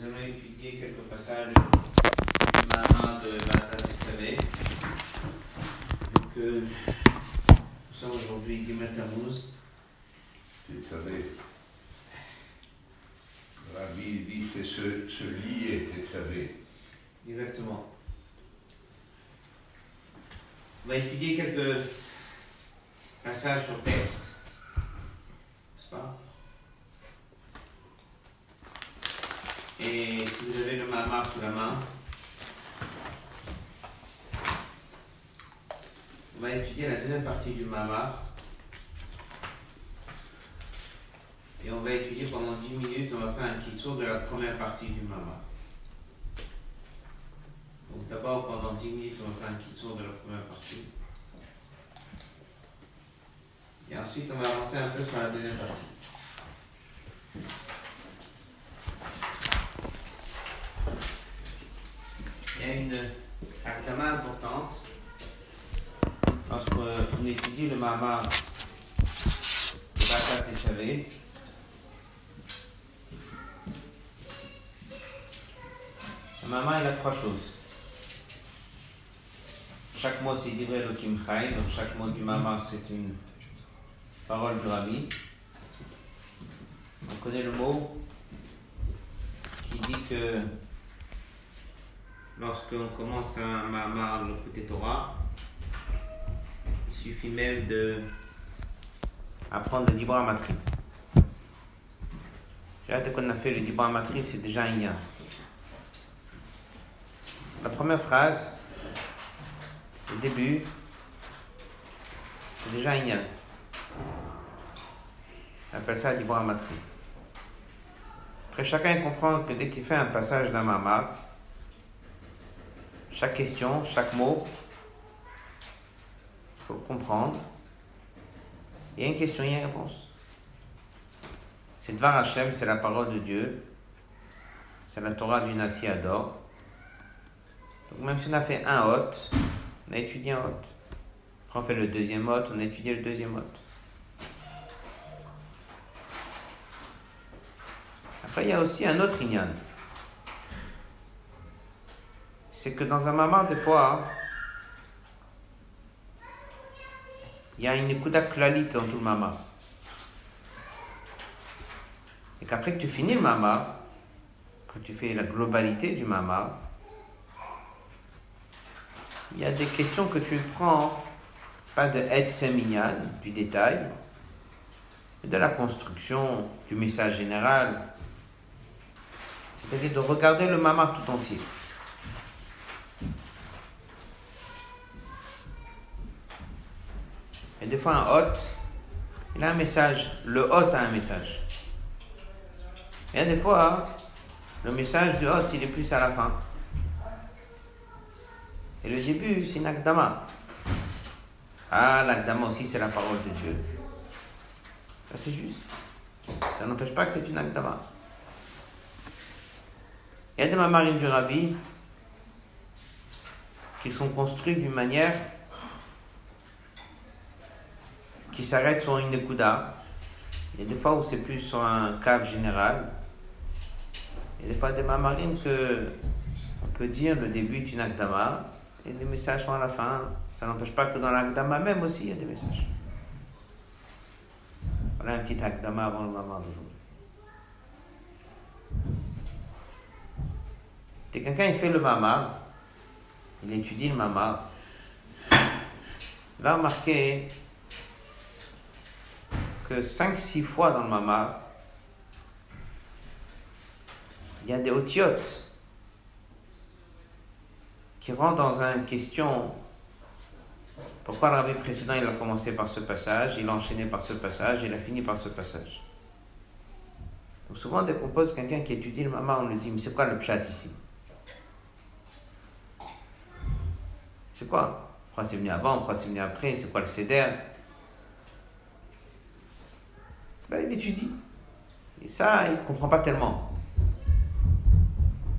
Nous allons étudier quelques passages du Mahama de Tetsavé. Donc, euh, nous sommes aujourd'hui Gimel Tammuz. Tetzavé. Rabbi dit c'est ce, ce lit est Tetzavé. Exactement. On va étudier quelques passages sur texte. N'est-ce pas? Et si vous avez le Mahama sous la main, on va étudier la deuxième partie du Mahama. Et on va étudier pendant 10 minutes, on va faire un kitsur de la première partie du Mahama. Donc d'abord, pendant 10 minutes, on va faire un kitsur de la première partie. Et ensuite, on va avancer un peu sur la deuxième partie. A une akdama importante lorsqu'on étudie le Mahama de Savé. Le Mahama, il a trois choses. Chaque mot, c'est Divrei Elohim Chai, donc chaque mot du Mahama, c'est une parole du Rabbi. On connaît le mot qui dit que lorsqu'on commence un Mahamar, le côté Torah, il suffit même de apprendre le Dibra Matri. Hâte qu'on a fait le Dibra Matri, c'est déjà un lien. La première phrase, le début, c'est déjà un lien. On appelle ça Dibra Matri. Après, chacun comprend que dès qu'il fait un passage d'un Mahamar, chaque question, chaque mot, il faut comprendre. Il y a une question, il y a une réponse. C'est Dvar Hashem, c'est la parole de Dieu. C'est la Torah du Nasi Ador. Donc même si on a fait un hôte, on a étudié un hôte. Après on fait le deuxième hôte, on a étudié le deuxième hôte. Après il y a aussi un autre ignan c'est que dans un moment, des fois, il y a une écoute klalit dans tout le mama. Et qu'après que tu finis le mama, quand tu fais la globalité du mama, il y a des questions que tu prends, pas de aide séminyan, du détail, mais de la construction, du message général. C'est-à-dire de regarder le mama tout entier. Des fois, un hôte, il a un message. Le hôte a un message. Et des fois, le message du hôte, il est plus à la fin. Et le début, c'est une akdama. Ah, l'akdama aussi, c'est la parole de Dieu. C'est juste. Ça n'empêche pas que c'est une akdama. Il y a des mamarines du rabbi qui sont construits d'une manière qui s'arrête sur une Nekuda. Il y a des fois où c'est plus sur un cave général. Il y a des fois des mamarines que on peut dire le début est une Akdama et les messages sont à la fin. Ça n'empêche pas que dans l'Akdama même aussi il y a des messages. Voilà un petit Akdama avant le moment d'aujourd'hui. Dès quelqu'un il fait le mama, il étudie le mama, va remarquer que 5-6 fois dans le mama, il y a des otiotes qui rentrent dans une question. Pourquoi le précédent il a commencé par ce passage, il a enchaîné par ce passage, il a fini par ce passage. Donc souvent, dès qu'on quelqu'un qui étudie le mama, on lui dit Mais c'est quoi le pshat ici? C'est quoi? Pourquoi c'est venu avant? Pourquoi c'est venu après? C'est quoi le céder ben, il étudie. Et ça, il ne comprend pas tellement.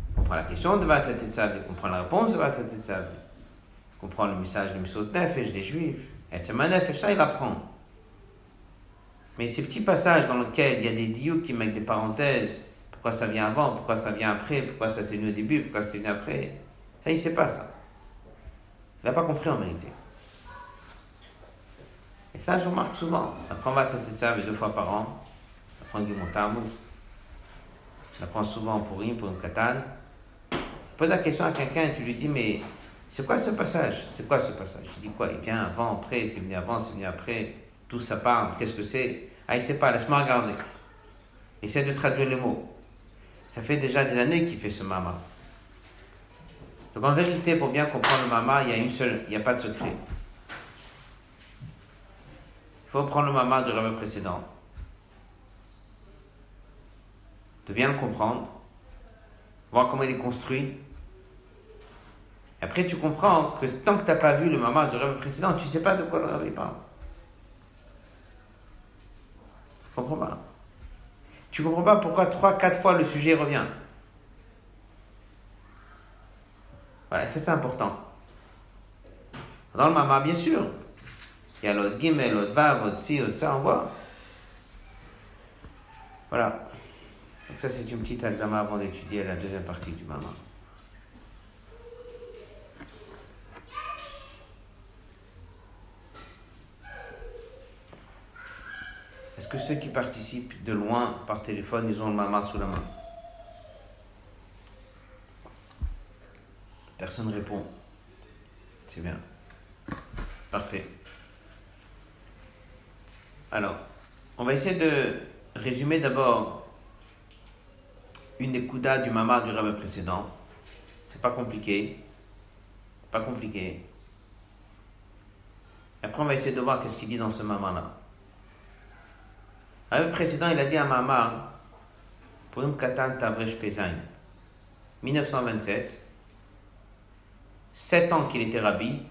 Il comprend la question de Vatat il comprend la réponse de Vatat il comprend le message de Misot Nefesh des Juifs. Et ça, il apprend. Mais ces petits passages dans lesquels il y a des dieux qui mettent des parenthèses, Pourquoi ça vient avant Pourquoi ça vient après Pourquoi ça s'est venu au début Pourquoi c'est venu après Ça, il ne sait pas ça. Il n'a pas compris en vérité. Ça, je remarque souvent. Après, on va ça deux fois par an. Après, on dit mon tamouz. On apprend souvent pour une, pour une katane. Pose la question à quelqu'un et tu lui dis, mais c'est quoi ce passage? C'est quoi ce passage? Je dis quoi? Il vient avant, après, c'est venu avant, c'est venu après. Tout ça parle, qu'est-ce que c'est? Ah, il sait pas, laisse-moi regarder. Essaie de traduire les mots. Ça fait déjà des années qu'il fait ce mama. Donc en vérité, pour bien comprendre le mama, il y a une seule, il n'y a pas de secret. Il faut prendre le mama du rêve précédent, de bien le comprendre, voir comment il est construit. Et après, tu comprends que tant que tu n'as pas vu le mama du rêve précédent, tu ne sais pas de quoi le rêve parle. Tu comprends pas. Tu comprends pas pourquoi trois, quatre fois le sujet revient. Voilà, ça c'est important. Dans le mama, bien sûr, il y a l'autre gimel, l'autre vav, l'autre si, l'autre ça, on voit. Voilà. Donc ça c'est une petite agdama avant d'étudier la deuxième partie du mama. Est-ce que ceux qui participent de loin par téléphone, ils ont le mama sous la main? Personne ne répond. C'est bien. Parfait. Alors, on va essayer de résumer d'abord une des du mama du rabbin précédent. C'est pas compliqué. C'est pas compliqué. Après, on va essayer de voir qu'est-ce qu'il dit dans ce mama-là. Le précédent, il a dit à Mama, pour une tavresh pesain, 1927, 7 ans qu'il était rabbi,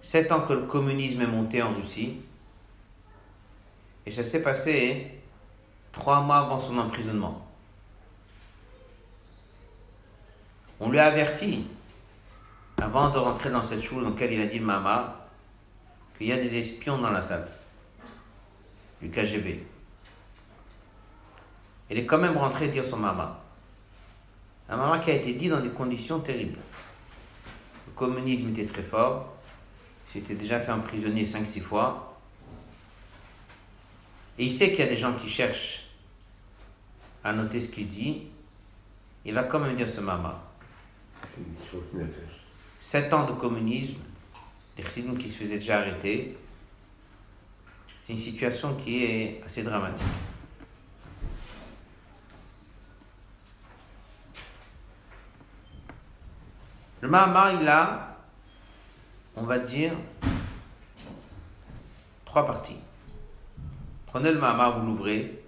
7 ans que le communisme est monté en Russie, et ça s'est passé 3 mois avant son emprisonnement. On lui a averti, avant de rentrer dans cette choule dans laquelle il a dit Mama, qu'il y a des espions dans la salle du KGB. Elle est quand même rentrée dire son maman. Un maman qui a été dit dans des conditions terribles. Le communisme était très fort. J'étais déjà fait emprisonner 5-6 fois. Et il sait qu'il y a des gens qui cherchent à noter ce qu'il dit. Il va quand même dire ce maman. Sept ans de communisme, des qui se faisaient déjà arrêter, c'est une situation qui est assez dramatique. Le Mahamar, il a, on va dire, trois parties. Prenez le Mahamar, vous l'ouvrez.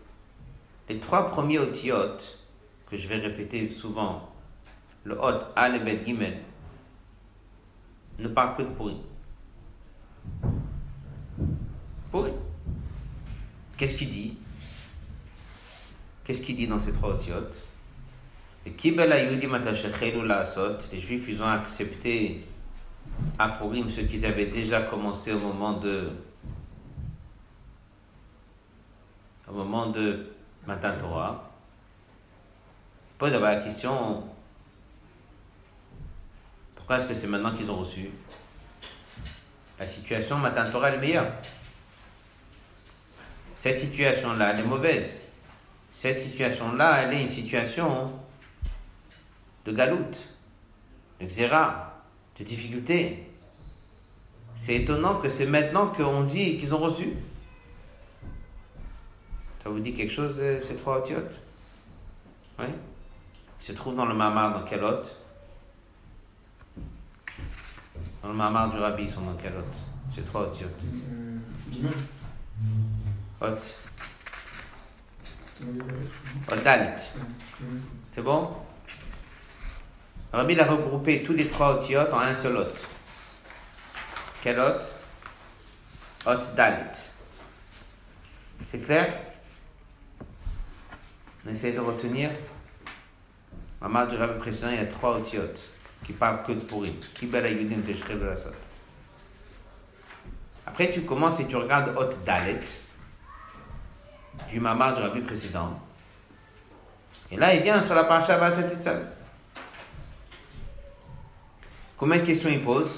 Les trois premiers otiotes, que je vais répéter souvent, le hot, al gimel, ne parlent que de pourri. Pourri. Qu'est-ce qu'il dit? Qu'est-ce qu'il dit dans ces trois otiotes Les Juifs, ils ont accepté à Purim ce qu'ils avaient déjà commencé au moment de au moment de Matan Torah. Pose la question pourquoi est-ce que c'est maintenant qu'ils ont reçu La situation Matan Torah est meilleure. Cette situation-là, elle est mauvaise. Cette situation-là, elle est une situation de galoute, de xéra, de difficulté. C'est étonnant que c'est maintenant qu'on dit qu'ils ont reçu. Ça vous dit quelque chose, euh, ces trois otiotes Oui? Ils se trouvent dans le mamar, dans quel hôte Dans le mamar du rabbi, ils sont dans quel hôte Ces trois otiotes euh, Hot. Dalit. C'est bon? Rabbi a regroupé tous les trois otiotes en un seul hot. Quel hot Hot Dalit. C'est clair? On essaie de retenir. Maman du Rabbi précédent, il y a trois otiotes qui parlent que de pourri. Après, tu commences et tu regardes Hot Dalit du mamar du rabbi précédent. Et là, il vient sur la paracha Vatetetzav. Combien de questions il pose?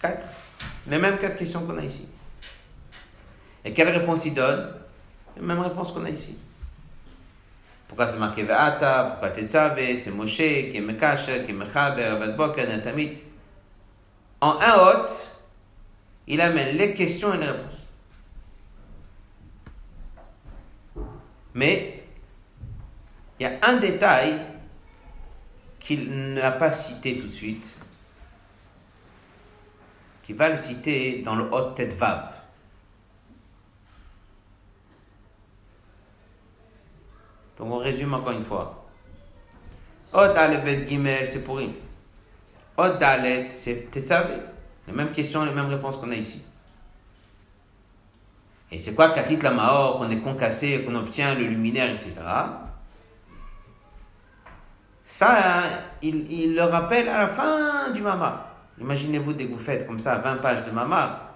Quatre. Les mêmes quatre questions qu'on a ici. Et quelle réponse il donne? Les mêmes réponses qu'on a ici. Pourquoi c'est marqué Ve'ata? Pourquoi Tetzave C'est Moshe, qui est Mekasher, qui est Mechaber, Abad Boker. En un hôte, il amène les questions et les réponses. Mais il y a un détail qu'il n'a pas cité tout de suite, qui va le citer dans le Hot Tête Donc on résume encore une fois. Hot Bet Gimel, c'est pourri. Hot Dalet, c'est Tetzavé. Les mêmes questions, les mêmes réponses qu'on a ici. Et c'est quoi Katit la Mahor, qu'on est concassé, qu'on obtient le luminaire, etc. Ça, il, il, le rappelle à la fin du Mama. Imaginez-vous des faites comme ça, 20 pages de Mama.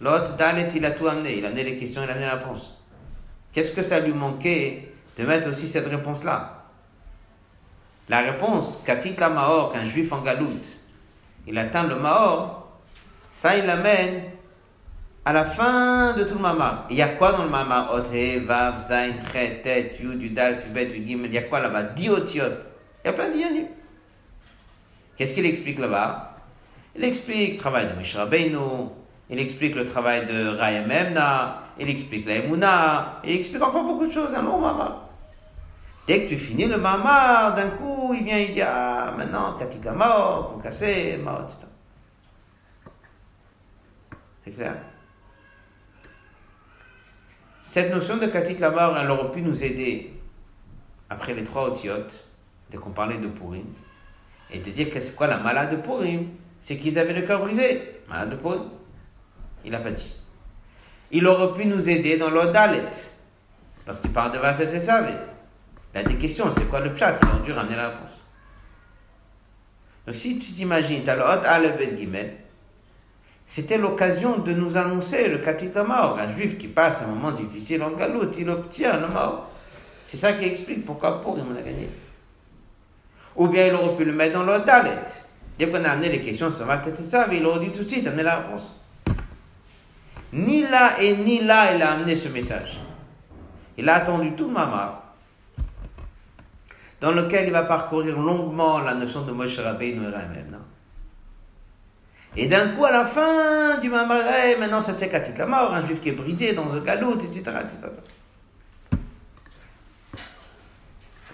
L'autre, Dalet, il a tout amené. Il a amené les questions, il a amené la réponse. Qu'est-ce que ça lui manquait de mettre aussi cette réponse-là La réponse, Katit la Mahor, qu'un juif en galoute, il atteint le Mahor, ça, il l'amène à la fin de tout le Mama. Il y a quoi dans le Mama? Ote, Vav, Zain. Il y a quoi là-bas? Diotiot. Il y a plein. Qu'est-ce qu'il explique là-bas? Il explique le travail de Mishrabeinu, il explique le travail de Raya Memna, il explique la Emouna, il explique encore beaucoup de choses, un long Mama. Dès que tu finis le Mama, d'un coup, il vient, il dit Ah, maintenant, Katika mort, Konkassé, mort, etc. C'est clair cette notion de Katit Lamar, elle aurait pu nous aider, après les trois otiotes, dès qu'on parlait de Purim, et de dire que c'est quoi la malade de Purim? C'est qu'ils avaient le cœur brisé. Malade de Purim. Il n'a pas dit. Il aurait pu nous aider dans l'Odalet, parce qu'il parle de Vatet et Il a des questions, c'est quoi le plat? Il a dû ramener la réponse. Donc si tu t'imagines, Hot Alebet Gimel, c'était l'occasion de nous annoncer le Katit mort. Un juif qui passe un moment difficile en galoute, il obtient le mort. C'est ça qui explique pourquoi pour il a gagné. Ou bien il aurait pu le mettre dans le Dalet. Dès qu'on a amené les questions sur va ça, mais il aurait dit tout de suite, amener la réponse. Ni là et ni là, il a amené ce message. Il a attendu tout le Mama, dans lequel il va parcourir longuement la notion de Moshe Rabbeinu Rahem. Et d'un coup, à la fin du Mamar, hey, maintenant ça c'est Katit la un juif qui est brisé dans un galoute, etc., etc.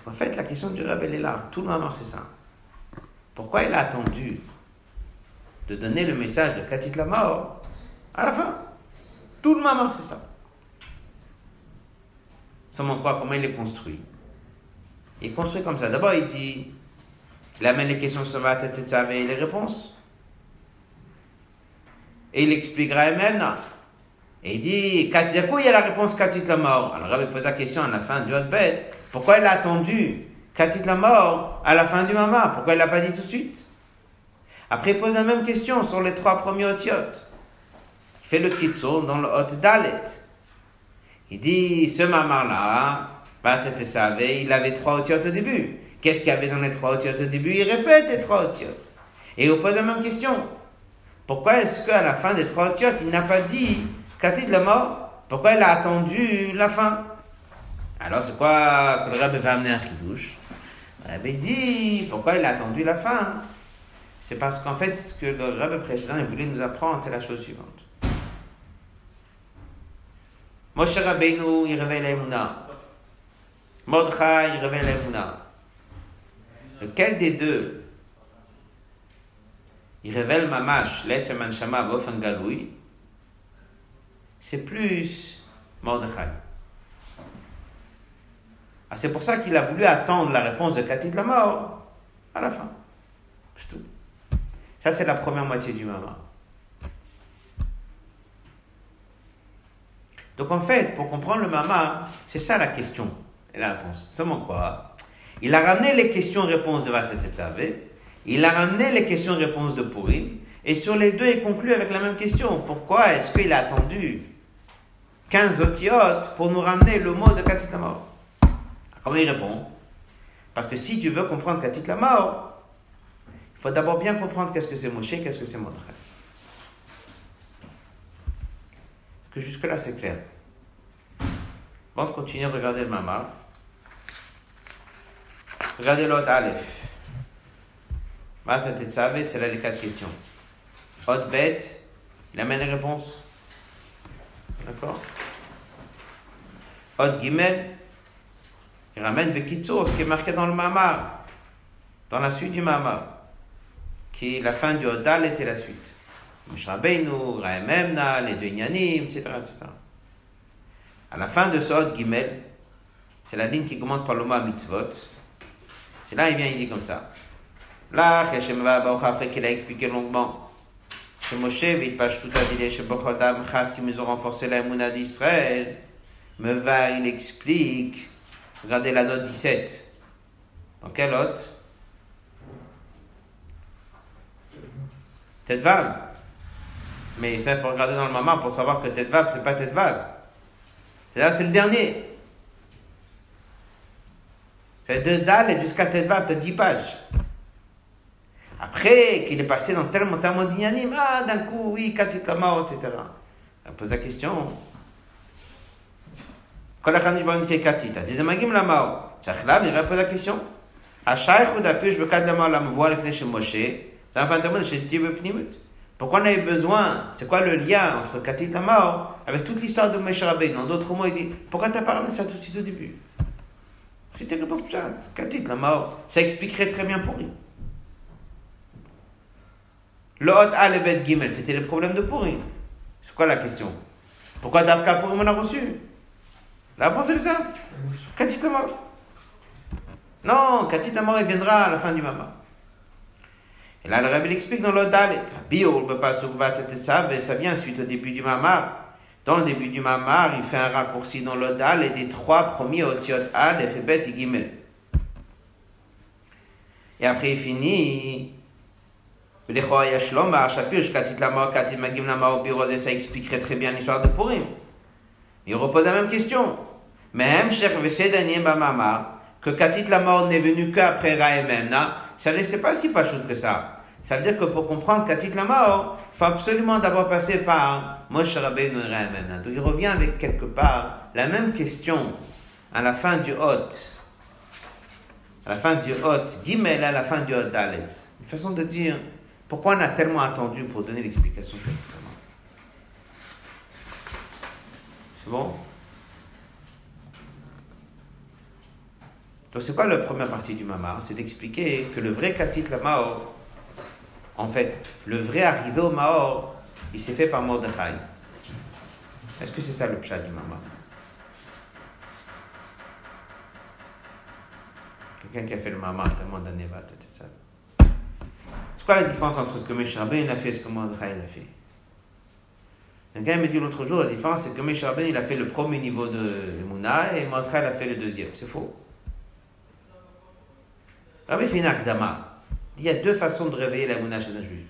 En fait, la question du Rabbi, est là. Tout le Mamar, c'est ça. Pourquoi il a attendu de donner le message de Katit la mort à la fin? Tout le Mamar, c'est ça. Seulement quoi Comment il est construit Il construit comme ça. D'abord, il dit, il amène les questions sur la tête et les réponses. Et il expliquera même. Et il dit, coup, il y a la réponse Katit la mort. Alors, Rabbi pose la question à la fin du bête Pourquoi il a attendu Katit la mort à la fin du Mama? Pourquoi il l'a pas dit tout de suite? Après, il pose la même question sur les trois premiers otiotes. Il fait le kitso dans le hot dalet. Il dit, ce Mama-là, il avait trois otiotes au début. Qu'est-ce qu'il y avait dans les trois otiotes au début? Il répète les trois otiotes. Et il pose la même question. Pourquoi est-ce qu'à la fin des trois otiotes, il n'a pas dit Katit la mort? Pourquoi il a attendu la fin? Alors c'est quoi que le rabbi va amener un chidouche Le rabbi dit Pourquoi il a attendu la fin? C'est parce qu'en fait, ce que le rabbi précédent voulait nous apprendre, c'est la chose suivante. Moshe Rabbeinu, il révèle l'Emouna. Mordechai, révèle l'Emouna. Lequel des deux il révèle Mamash, l'Etzem Shama, Bofen Galoui, c'est plus Mordechai. Ah, c'est pour ça qu'il a voulu attendre la réponse de la mort à la fin. C'est tout. Ça, c'est la première moitié du Mama. Donc en fait, pour comprendre le Mama, c'est ça la question et la réponse. Seulement quoi? Il a ramené les questions-réponses de Vatetetzavé il a ramené les questions-réponses de Purim, et sur les deux, il conclut avec la même question. Pourquoi est-ce qu'il a attendu 15 otiotes pour nous ramener le mot de Katitamor Comment il répond? Parce que si tu veux comprendre Katit la mort, il faut d'abord bien comprendre qu'est-ce que c'est Moshe, qu'est-ce que c'est Mordechai. Que jusque-là, c'est clair. Bon, on continue à regarder le Mama. Regardez l'autre Aleph. Tu savais, c'est là les quatre questions. Haute bête, il amène les réponses. D'accord Haute Gimel, il ramène Bekitsour, ce qui est marqué dans le Mamar, dans la suite du Mamar, qui la fin du Odal était la suite. Mishrabeinu, Raememna, les deux Nyanim, etc., etc. À la fin de ce Hod Gimel, c'est la ligne qui commence par le mitzvot. C'est là, il vient, il dit comme ça. Là, après qu'il a expliqué longuement, chez Moshe, Vitpash tout a dit, chez Bochodam, Chas, qui nous ont renforcé la Mouna d'Israël, me va, il explique, regardez la note 17. Dans quelle note? Tetvav. Mais ça, il faut regarder dans le maman pour savoir que Tetvav, c'est pas Tetvav. C'est c'est le dernier. C'est de Dal et jusqu'à Tetvav, t'as 10 pages. Après qu'il est passé dans tel tellement d'inyanim, ah, d'un coup, oui, Katikama, etc. On pose la question. כל אחד נשבע במקרה כתית. אז זה מגיעים למאור. צריך להבין, נראה פה את הקשון. השייך הוא דפיש בכת למאור למבואה לפני של משה, זה enfin de chez Dieu בפנימיות. Pourquoi on avait besoin C'est quoi le lien entre Katit la mort avec toute l'histoire de Moshe Rabbeinu En d'autres mots, il dit Pourquoi tu n'as pas ramené ça tout de suite au début C'était une réponse Katit la mort, ça expliquerait très bien pour lui. Le Hot Bet Gimel, c'était le problème de Purim. C'est quoi la question Pourquoi Dafka Purim on a reçu La réponse est simple. Katit la mort. Non, Katit la mort, il viendra à la fin du Mama. Et là, le Rabbi l'explique dans le Dalet. Bio, ça, vient suite au début du Mamar. Dans le début du Mamar, il fait un raccourci dans le Dalet des trois premiers Otiot Aleph et Bet et Gimel. Et après, il finit. Ça expliquerait très bien l'histoire de Purim. Il repose la même question. Même Bamama, que Katit la mort n'est venu qu'après Raememna, ça ne c'est pas si pas que ça. Ça veut dire que pour comprendre Katit la il faut absolument d'abord passer par Moshe Rabbeinu et Donc il revient avec quelque part la même question à la fin du Hot. À la fin du Hot, Gimel à la fin du Hot Dalet. Une façon de dire pourquoi on a tellement attendu pour donner l'explication Katit la. C'est bon? Donc c'est quoi la première partie du Mamar? C'est d'expliquer que le vrai Katit la en fait, le vrai arrivé au Maor, il s'est fait par Mordechai. Est-ce que c'est ça le pshat du Mama Quelqu'un qui a fait le Mama tellement d'années va c'est ça. C'est quoi la différence entre ce que Meshabin a fait et ce que Mordechai a fait? Quelqu'un m'a dit l'autre jour, la différence c'est que Meshabin il a fait le premier niveau de Mouna et Mordechai a fait le deuxième. C'est faux. Rabbi fait une akdama. Il y a deux façons de réveiller la mouna chez un juif.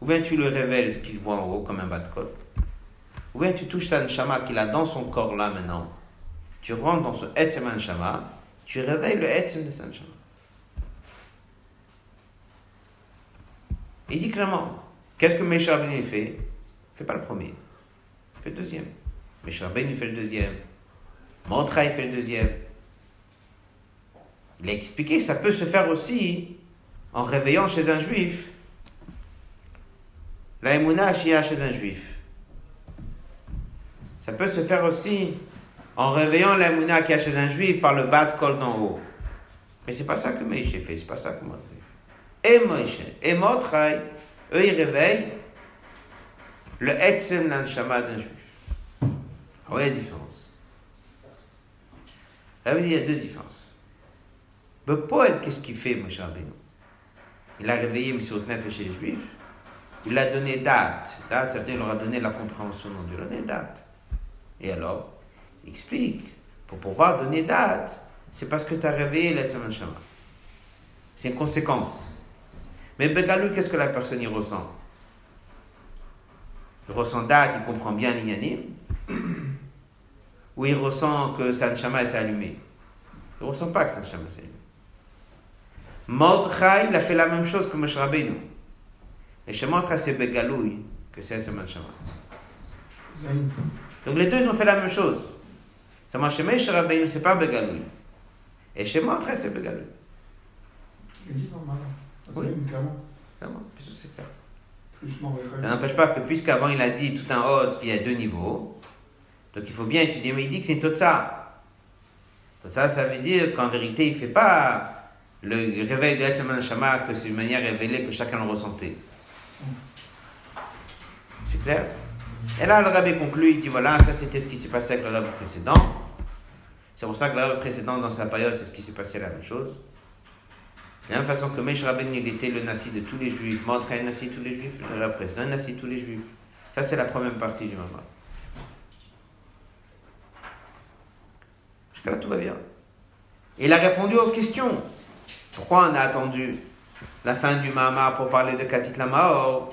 Ou bien tu le révèles ce qu'il voit en haut comme un bas de col. Ou bien tu touches sa neshama qu'il a dans son corps là maintenant. Tu rentres dans ce etzem neshama, tu réveilles le etzem de sa neshama. Il dit clairement, qu'est-ce que Meshach Ben fait Il fait pas le premier, il fait le deuxième. Meshach Ben fait le deuxième. Mantra il fait le deuxième. Il a expliqué ça peut se faire aussi en réveillant chez un juif la émouna chez un juif. Ça peut se faire aussi en réveillant la y a chez un juif par le bas de col d'en haut. Mais c'est pas ça que Moïse fait, c'est pas ça que Moïse fait. Et Moïse et Mordechai, eux ils réveillent le Etzem Nanshama d'un juif. Ah oui, il y a différence. Veut dire il y a deux différences. Mais Paul, qu'est-ce qu'il fait, Moshe Rabbeinu il a réveillé M. Nefesh chez les Juifs. Il a donné date. Date, ça veut dire qu'il leur a donné la compréhension de Dieu. Il donné date. Et alors, il explique. Pour pouvoir donner date, c'est parce que tu as réveillé l'Etzem Shama. C'est une conséquence. Mais Begalou, qu'est-ce que la personne y ressent? Il ressent date, il comprend bien l'Inyanim. Ou il ressent que sa Shama s'est allumé ne ressent pas que c'est Hachem s'est élevé. Mordechai, il a fait la même chose que Moshe Rabbeinu. Et chez Mordechai, c'est Begalouy, que c'est Seman Shama. Donc les deux, ils ont fait la même chose. Seulement chez Moshe Rabbeinu, c'est pas Begalouy. Et chez Mordechai, c'est normal. Oui. Clairement. C'est Mordechai. Ça? N'empêche pas que, puisqu'avant il a dit tout en haut qu'il y a deux niveaux, donc il faut bien étudier, mais il dit que c'est une Totsa. Totsa, ça veut dire qu'en vérité, il ne fait pas le réveil de Etzman Shama que c'est une manière révélée que chacun le ressentait. C'est clair? Et là, le rabbi conclut, il dit voilà, ça c'était ce qui s'est passé avec le rabbi précédent. C'est pour ça que le rabbi précédent, dans sa période, c'est ce qui s'est passé la même chose. De la même façon que Mesh Rabbeinu, il était le nasi de tous les juifs, Mordechai le nasi tous les juifs, le rabbi précédent, nasi tous les juifs. Ça, c'est la première partie du moment. Jusqu'à là, tout va bien. Et il a répondu aux questions. Pourquoi on a attendu la fin du Mahama pour parler de Katit la Mahor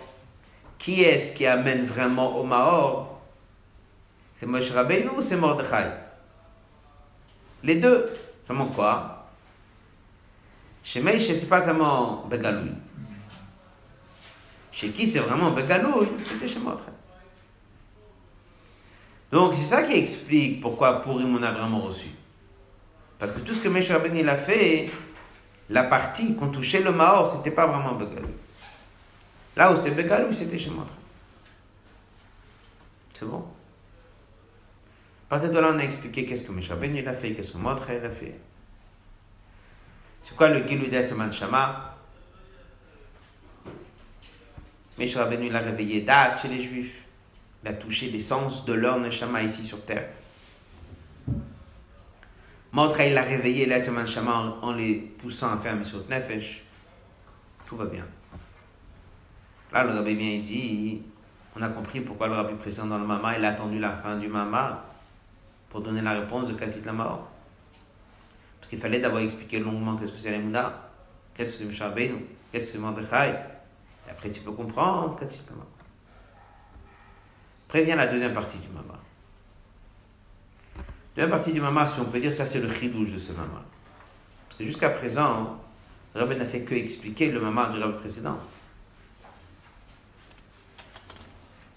Qui est-ce qui amène vraiment au Mahor C'est Moshe Rabbeinu ou c'est Mordechai? Les deux. Ça manque quoi? Chez Meishe, c'est pas tellement Begaloui. Chez qui c'est vraiment Begaloui? C'était chez Mordechai. Donc c'est ça qui explique pourquoi Purim on a vraiment reçu. Parce que tout ce que Moshe Rabbeinu a fait, la partie qu'on touchait le Mahor, c'était pas vraiment Begalou. Là où c'est Begalou, c'était Mordechai. C'est bon? À partir de là, on a expliqué qu'est-ce que Rabbeinu il a fait, qu'est-ce que Mordechai il a fait. C'est quoi le Gilou d'Etzman Shama? Moshe Rabbeinu il a réveillé date chez les Juifs. Il a touché l'essence de leur Neshama ici sur terre. Mordechai il a réveillé l'Etzman Shama en, les poussant à faire Misot Nefesh. Tout va bien. Là, le rabbi et dit on a compris pourquoi le rabbi précédent dans le Mama, il a attendu la fin du Mama pour donner la réponse de Katit la mort. Parce qu'il fallait d'abord expliquer longuement qu'est-ce que c'est l'Emouna, qu'est-ce que c'est Mishabenu, qu'est-ce que c'est Mordechai. Et après, tu peux comprendre Katit la mort. Après vient la deuxième partie du Mama. Deuxième partie du Mama, si on peut dire, ça c'est le chidouche de ce Mama. Jusqu'à présent, le rabbi n'a fait que expliquer le Mama du rabbi précédent.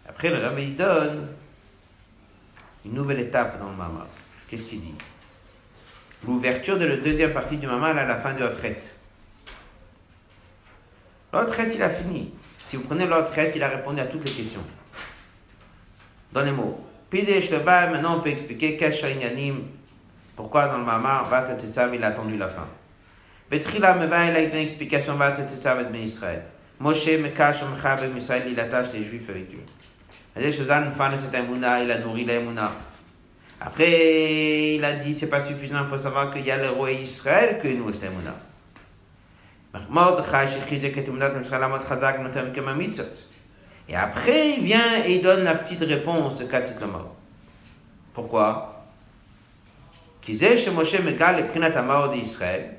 Après, le rabbi donne une nouvelle étape dans le Mama. Qu'est-ce qu'il dit? L'ouverture de la deuxième partie du Mama à la fin de la retraite. La retraite, il a fini. Si vous prenez la retraite, il a répondu à toutes les questions. Dans les mots. Pidesh le maintenant on peut expliquer pourquoi dans le Mama, Vat Tetzav, il a attendu la fin. Meva, il a une explication, Ben. Moshe, Mechabem Israël, il attache les Juifs avec il a nourri. Après, il a dit, c'est pas suffisant, il faut savoir qu'il y a le roi Israël c'est Emouna. Mordechai. Et après, il vient et il donne la petite réponse de Katit. Pourquoi? Moshe Megal et d'Israël.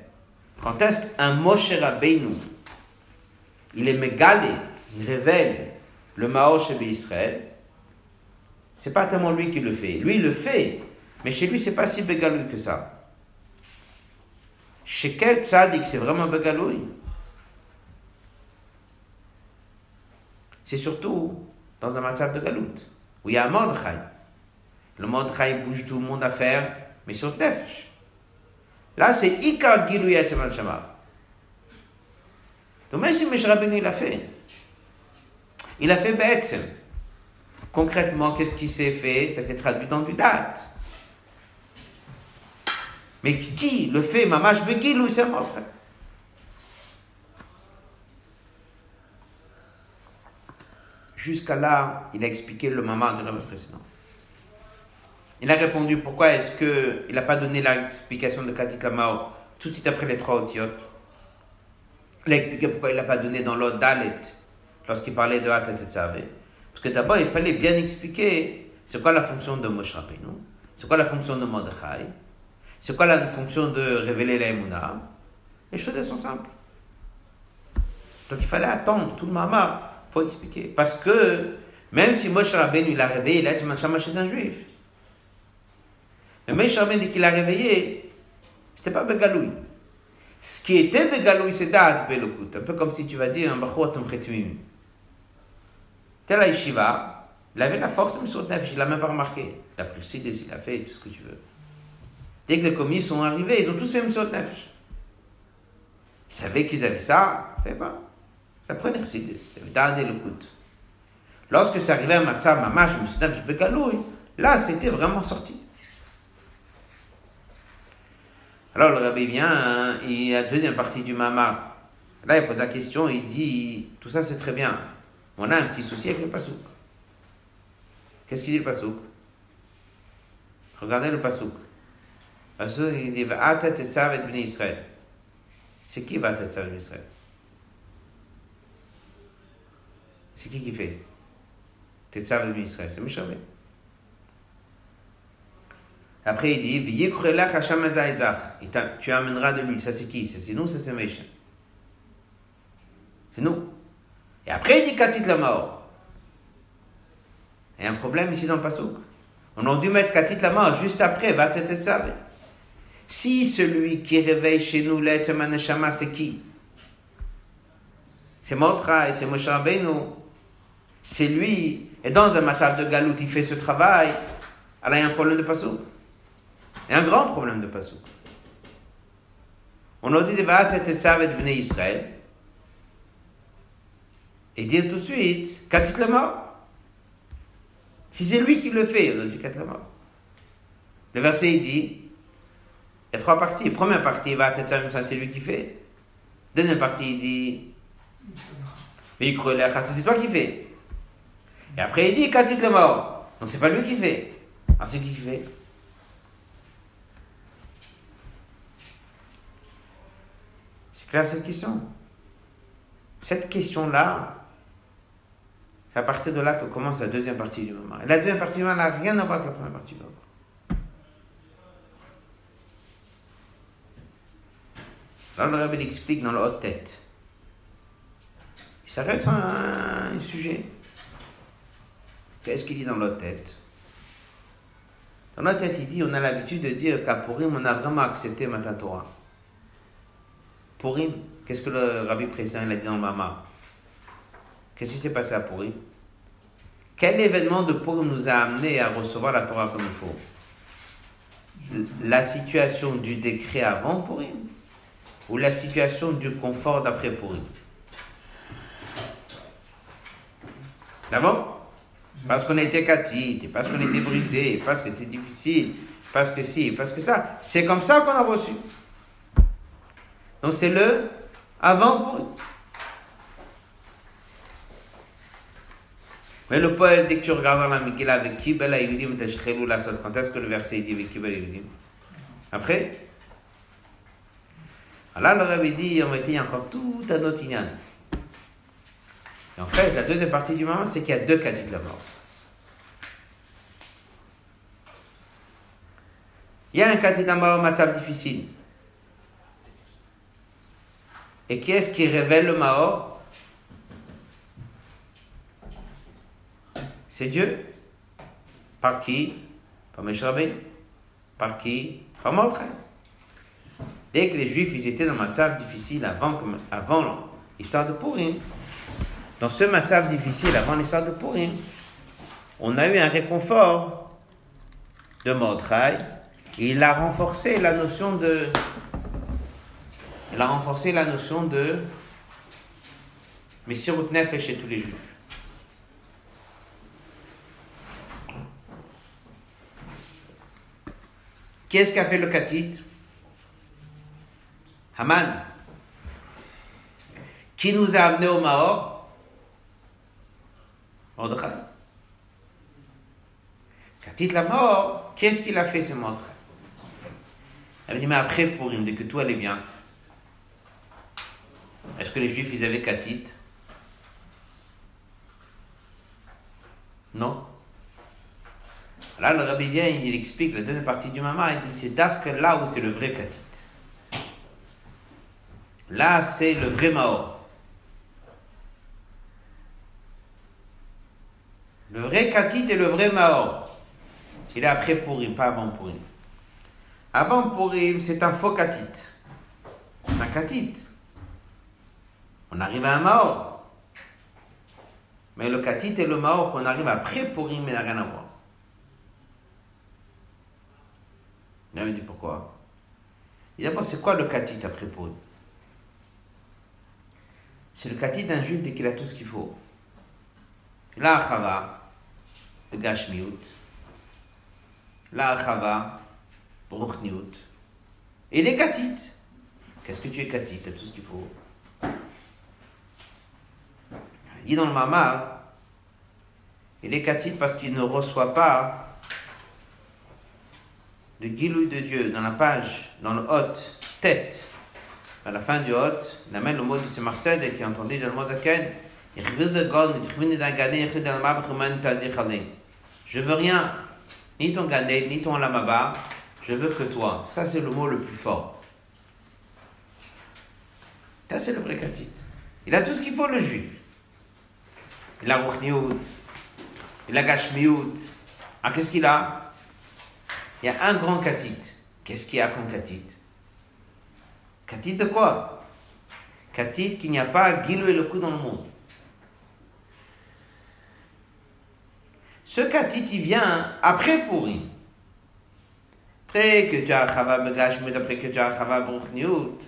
Quand est-ce qu'un Moshe Rabbeinu, il est mégalé, il révèle le Mao chez Israël, c'est pas tellement lui qui le fait. Lui, il le fait, mais chez lui, c'est pas si bégalouille que ça. Chez quel tzaddik, c'est vraiment bégalouille c'est surtout dans un match de galout, où il y a un Mordechai. Le Mordechai bouge tout le monde à faire, mais sur Nefesh. Là, c'est Ika Gilou Yetzeman Shamar. Donc même si Meshach Rabbeinu il a fait, il a fait Be'etzem. Concrètement, qu'est-ce qui s'est fait? Ça s'est traduit dans du date. Mais qui le fait? Mamash Begilou, c'est Mordechai. Jusqu'à là, il a expliqué le maman de l'homme précédent. Il a répondu pourquoi est-ce qu'il n'a pas donné l'explication de Katit Lamao tout de suite après les trois otiotes? Il a expliqué pourquoi il n'a pas donné dans l'autre Dalet lorsqu'il parlait de Hatat. Parce que d'abord, il fallait bien expliquer c'est quoi la fonction de Moshe Rabbeinu, c'est quoi la fonction de Mordechai, c'est quoi la fonction de révéler la Emouna. Les choses, elles sont simples. Donc il fallait attendre tout le mama pour expliquer. Parce que même si Moshe Rabbeinu il a réveillé, il a dit chez un juif. Mais Moshe Rabbeinu, qu'il a réveillé, C'était pas Begalouille. Ce qui était Begalouille, c'est Da'at Belokut. Un peu comme si tu vas dire un Bachot Mchetmim. Tel la Yeshiva, il avait la force de Nefesh, il l'a même pas remarqué. Il a pris le il a fait tout ce que tu veux. Dès que les commis sont arrivés, ils ont tous fait Nefesh. Ils savaient qu'ils avaient ça, fait pas. Ça prenait Sidis, il avait le coup. Lorsque c'est arrivé à Matzah, Mamash, Nefesh, Begalouille, là, c'était vraiment sorti. Alors le rabbi vient, hein, a la deuxième partie du Mama. Là, il pose la question, il dit, tout ça c'est très bien. On a un petit souci avec le pasouk. Qu'est-ce qu'il dit le pasouk Regardez le pasouk. Le pasouk, il dit, Va'ata tetzav et Israël. C'est qui Va'ata tetzav et Israël C'est qui qui fait? Tetzav et bnei Israël, c'est Mishabé. Après, il dit. Tu amèneras de l'huile. Ça, c'est qui? C'est nous, c'est Meisha. C'est nous. Et après, il dit Katit la mort. Il y a un problème ici dans le Passouk. On a dû mettre Katit la mort juste après. Si celui qui réveille chez nous l'être maneshama, c'est qui? C'est Motra et c'est Moshe Rabbeinu. C'est lui. Et dans un matzab de Galout, il fait ce travail. Alors il y a un problème de Passouk. Il y a un grand problème de Passouk. On a dit de Bnei Israël et dire tout de suite, Katit la mort. Si c'est lui qui le fait, on dit Katit la mort. Le verset il dit, il y a trois parties. Première partie, va ça c'est lui qui fait. Deuxième partie, il dit, c'est toi qui fais. Et après il dit, Katit la mort. Donc c'est pas lui qui fait. Ah, c'est qui qui fait? C'est clair cette question? Cette question-là, c'est à partir de là que commence la deuxième partie du moment. Et la deuxième partie du moment n'a rien à voir avec la première partie du moment. Alors le Rabbi explique dans la haute tête. Il s'arrête un, un, sujet. Qu'est-ce qu'il dit dans l'autre tête? Dans l'autre tête, il dit on a l'habitude de dire qu'à Purim, on a vraiment accepté Matan Torah. Purim, qu'est-ce que le Rabbi présent il a dit dans Mama Qu'est-ce qui s'est passé à Purim Quel événement de Purim nous a amené à recevoir la Torah comme il faut? La situation du décret avant Purim ou la situation du confort d'après Purim D'abord Parce qu'on était catite, parce qu'on était brisé, parce que c'était difficile, parce que si, parce que ça. C'est comme ça qu'on a reçu. Donc c'est le avant Purim. Mais le poète, dès que tu regardes dans la Megillah avec Kibel Ayudim, quand est-ce que le verset dit avec Kibel Ayudim Après? Alors le Rabbi dit, en il y a encore tout un autre inyan. En fait, la deuxième partie du moment, c'est qu'il y a deux cas de la mort. Il y a un cas de la mort, matab difficile. Et qui est-ce qui révèle le Mahor? C'est Dieu. Par qui? Par Meshrabé. Par qui? Par Mordechai. Dès que les Juifs ils étaient dans un matzav difficile avant, avant l'histoire de Purim, dans ce matzav difficile avant l'histoire de Purim, on a eu un réconfort de Mordechai et il a renforcé la notion de il a renforcé la notion de Messirut Nefesh chez tous les Juifs. Qu'est-ce qu'a fait le Katit? Haman. Qui nous a amenés au Mahor Mordechai. Katit la mort, qu'est-ce qu'il a fait ce Mordechai? Elle dit, mais après pour dès que tout allait bien, est-ce que les Juifs, ils avaient Katit Non. Là, le rabbi vient, il explique la deuxième partie du maman, il dit c'est que là où c'est le vrai katit. Là, c'est le vrai Mao. Le vrai katit et le vrai Mao. Il est après Purim, pas avant Purim. Avant Purim, c'est un faux katit. C'est un katit. On arrive à un Maor. Mais le katit et le Maor qu'on arrive après Purim, il n'a rien à voir. Il me dit pourquoi? Il dit d'abord, c'est quoi le katit après Purim? C'est le katit d'un juif dès qu'il a tout ce qu'il faut. La chava, La chava, bruchniut. Et les katit. Qu'est-ce que tu es katit Tu as tout ce qu'il faut. Il dit dans le mamar, il est katit parce qu'il ne reçoit pas le guilou de Dieu dans la page, dans le hot, tête. À la fin du hot, il amène le mot de Semartzed qui a entendu dans le Mozaken. Je veux rien, ni ton Gané, ni ton Lamaba, je veux que toi. Ça, c'est le mot le plus fort. Ça, c'est le vrai katit. Il a tout ce qu'il faut, le juif. Il a Ruchniut, il a Gashmiut. Ah, qu'est-ce qu'il a? Il y a un grand katit. Qu'est-ce qu'il y a comme katit Katit de quoi? Katit qu'il n'y a pas Gilou et le coup dans le monde. Ce katit, il vient après Purim. Après que tu as Chava Begashmut, après que tu as Chava Bruchniut,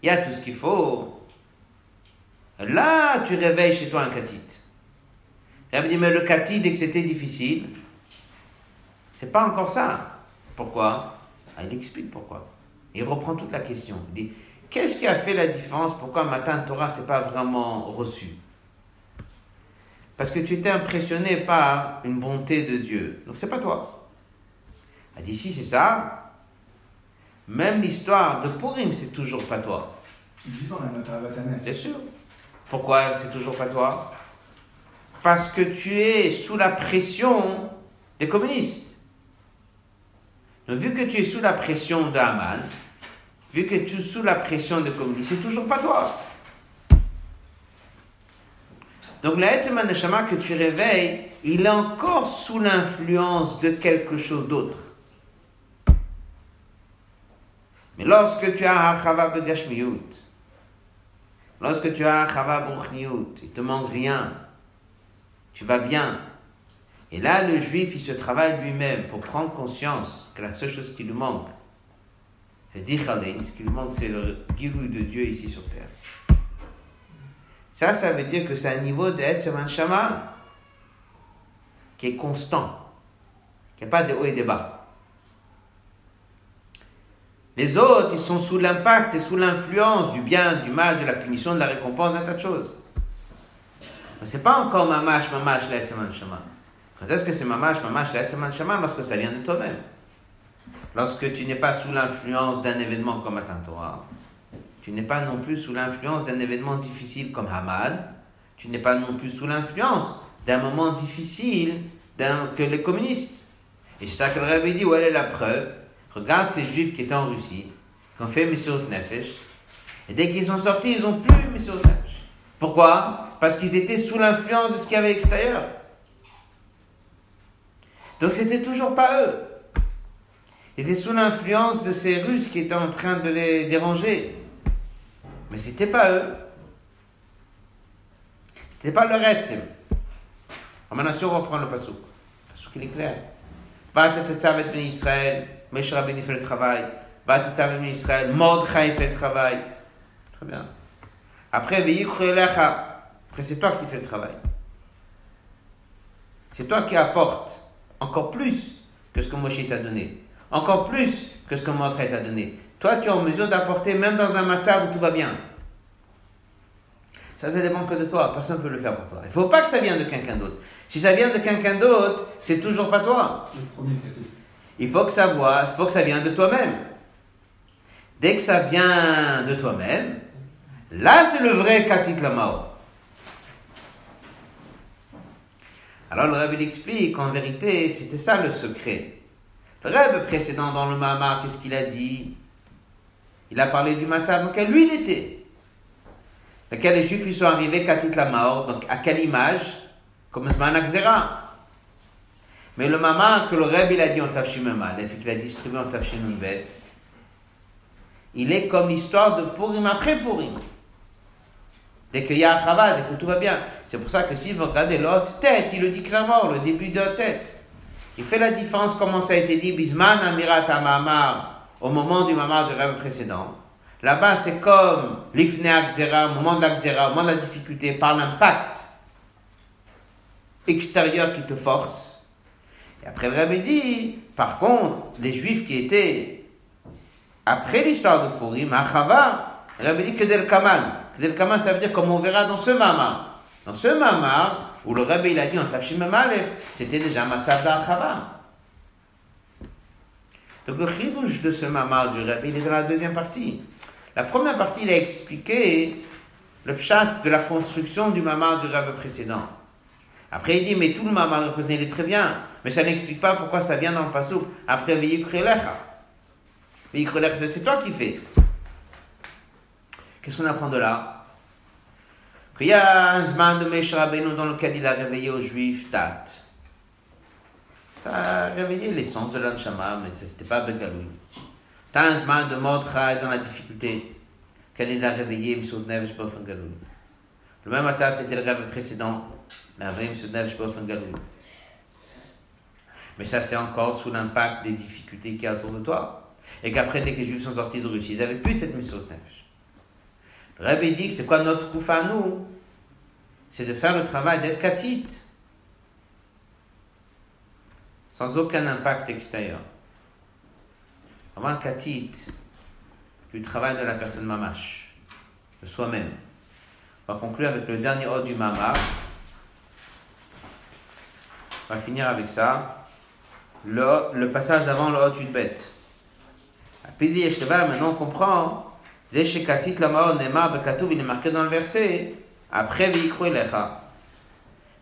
il y a tout ce qu'il faut. Là, tu réveilles chez toi un katit. Rabbi dit, mais le katit, dès que c'était difficile, c'est pas encore ça. Pourquoi? Ah, Il explique pourquoi. Il reprend toute la question. Il dit, qu'est-ce qui a fait la différence? Pourquoi matin Torah, c'est pas vraiment reçu? Parce que tu étais impressionné par une bonté de Dieu. Donc c'est pas toi. Il dit, si c'est ça, même l'histoire de Purim, c'est toujours pas toi. Il dit dans la note à. Bien sûr. Pourquoi c'est toujours pas toi? Parce que tu es sous la pression des communistes. Donc, vu que tu es sous la pression d'Aman, vu que tu es sous la pression des communistes, c'est toujours pas toi. Donc, la Neshama que tu réveilles, il est encore sous l'influence de quelque chose d'autre. Mais lorsque tu as Chava Begashmiyut, lorsque tu as Chava Bruchniut, il te manque rien, tu vas bien. Et là, le juif, il se travaille lui-même pour prendre conscience que la seule chose qui lui manque, c'est ce qui lui manque, c'est le Gilou de Dieu ici sur terre. Ça, ça veut dire que c'est un niveau de Etzeman Shama qui est constant, qui n'y a pas de haut et de bas. Les autres, ils sont sous l'impact et sous l'influence du bien, du mal, de la punition, de la récompense, d'un tas de choses. Mais c'est pas encore mamash, mamash, la shama. Quand est-ce que c'est mamash, mamash, la shama? Lorsque ça vient de toi-même. Lorsque tu n'es pas sous l'influence d'un événement comme Matan Torah, tu n'es pas non plus sous l'influence d'un événement difficile comme Hamad, tu n'es pas non plus sous l'influence d'un moment difficile que les communistes. Et c'est ça que le Rabbi dit, où est la preuve Regarde ces juifs qui étaient en Russie, qui ont fait Messieurs Nefesh, et dès qu'ils sont sortis, ils n'ont plus Messieurs Nefesh. Pourquoi? Parce qu'ils étaient sous l'influence de ce qu'il y avait à l'extérieur. Donc c'était toujours pas eux. Ils étaient sous l'influence de ces Russes qui étaient en train de les déranger. Mais c'était pas eux. C'était pas leur si on reprend le pasouk, le pasouk il est clair. Israël, Moshe Rabbeinu fait le travail. Bat Israël, Mordechai fait le travail. Très bien. Après, après c'est toi qui fais le travail. C'est toi qui apportes encore plus que ce que Moshe t'a donné. Encore plus que ce que Mordechai t'a donné. Toi, tu es en mesure d'apporter même dans un matin où tout va bien. Ça, ça dépend que de toi. Personne ne peut le faire pour toi. Il ne faut pas que ça vienne de quelqu'un d'autre. Si ça vient de quelqu'un d'autre, c'est toujours pas toi. Il faut que ça voit, il faut que ça vienne de toi-même. Dès que ça vient de toi-même, là c'est le vrai katit lamao. Alors le Rabbi explique qu'en vérité, c'était ça le secret. Le Rabbi précédent dans le Mahamar, qu'est-ce qu'il a dit? Il a parlé du matzah dans lequel lui il était? Lequel les Juifs ils sont arrivés katit lamao, donc à quelle image? Comme Zman Akzera. Mais le maman que le Reb il a dit en Tafshim Aleph et qu'il a distribué en Tafshim Bet, il est comme l'histoire de Purim après Purim. Dès qu'il y a Chava, dès que tout va bien. C'est pour ça que si vous regardez l'autre tête, il le dit clairement, le début de la tête. Il fait la différence, comme ça a été dit, Bisman Amirat Mamar, au moment du mamar du rêve précédent. Là-bas, c'est comme l'ifne Akzera, au moment de l'Akzera, au moment de la difficulté, par l'impact extérieur qui te force. Et après, le rabbi dit, par contre, les juifs qui étaient après l'histoire de Purim, à Chava, le rabbi dit que del Kaman. Que del Kaman, ça veut dire comme on verra dans ce mamar. Dans ce mamar, où le rabbi a dit en Tafshim Aleph, c'était déjà Matzav Chava. Donc le chidouche de ce mamar du rabbi, il est dans la deuxième partie. La première partie, il a expliqué le pshat de la construction du mamar du rabbi précédent. Après, il dit, mais tout le mamar précédent, il est très bien, mais ça n'explique pas pourquoi ça vient dans le pasouk. Après, Veyukrelecha. Veyukrelecha, c'est toi qui fais. Qu'est-ce qu'on apprend de là? Qu'il y a un zman de Mesh dans lequel il a réveillé aux Juifs Tat. Ça a réveillé l'essence de l'Anshama, mais ce n'était pas Begaloui. T'as un zman de Mordechai dans la difficulté, quand il a réveillé M. Neves Bofen Galoui. Le même matin, c'était le rêve précédent, la réveillé M. Neves Bofen Galoui. Mais ça, c'est encore sous l'impact des difficultés qu'il y a autour de toi. Et qu'après, dès que les Juifs sont sortis de Russie, ils n'avaient plus cette mission de Nefesh. Le Rabbi dit que c'est quoi notre coup à nous? C'est de faire le travail d'être katit. Sans aucun impact extérieur. Avant katit, du travail de la personne mamash, de soi-même. On va conclure avec le dernier ordre du mama. On va finir avec ça. Le, passage avant le haut une bête. Maintenant on comprend Zeshekatit la Nema il est marqué dans le verset, après Vikru Elecha.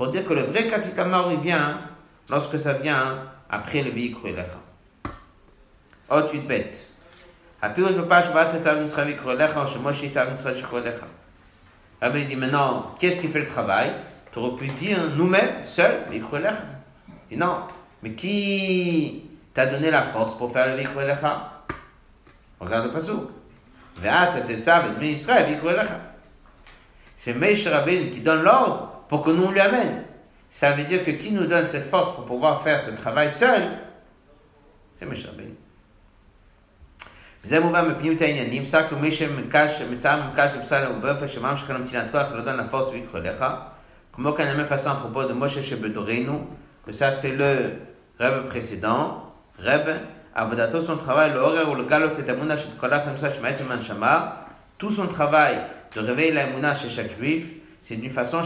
Pour dire que le vrai Katikama, il vient hein, lorsque ça vient hein, après le Bikrulecha. Oh, tu te bêtes. Ah, Apius Rabbi ah, il dit maintenant, qu'est-ce qui fait le travail? Tu aurais pu dire nous-mêmes, seuls, Bikrulecha. Il dit non, mais qui t'a donné la force pour faire le Bikrulecha Regarde le Pasuk. Ve'at Tesav et Israël Bikrulecha. C'est Meish Rabbeinu qui donne l'ordre pour que nous on lui amène. Ça veut dire que qui nous donne cette force pour pouvoir faire ce travail seul, c'est Meish Rabin. וזה מובן מפנימיות העניינים, שק ומי שמקש, מצא מקש ובשר ובאופן שמם שכן נתינת כוח לא דון לפוס ויקחו אליך. כמו כן, la même façon à propos de Moshe Shebedorenu, que ça c'est le rêve précédent, rêve Avodato, son travail, le horaire ou le galop et amuna shama, tout son travail de réveiller la chez chaque juif, c'est d'une façon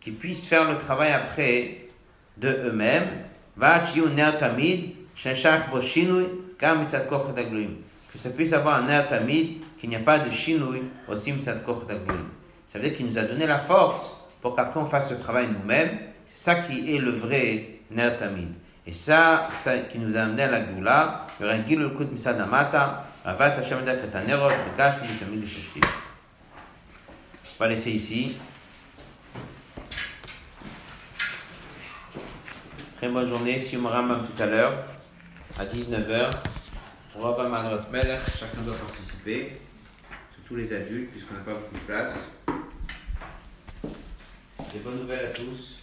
qui puissent faire le travail après de eux-mêmes, que ça puisse avoir un ner tamid, qu'il n'y a pas de shinui aussi Ça veut dire qu'il nous a donné la force pour qu'après on fasse le travail nous-mêmes. C'est ça qui est le vrai ner tamid. Et ça, ça qui nous a amené à la Goula, il y aura un Gilul Kut Misad Amata, Avat Hashem Dak Katanerot, Begash Misamid Sheshvi. Va laisser ici. Très bonne journée. Si on me ramène tout à l'heure, à 19h, on va pas notre Melech, chacun doit participer, surtout les adultes, puisqu'on n'a pas beaucoup de place. Des bonnes nouvelles à tous.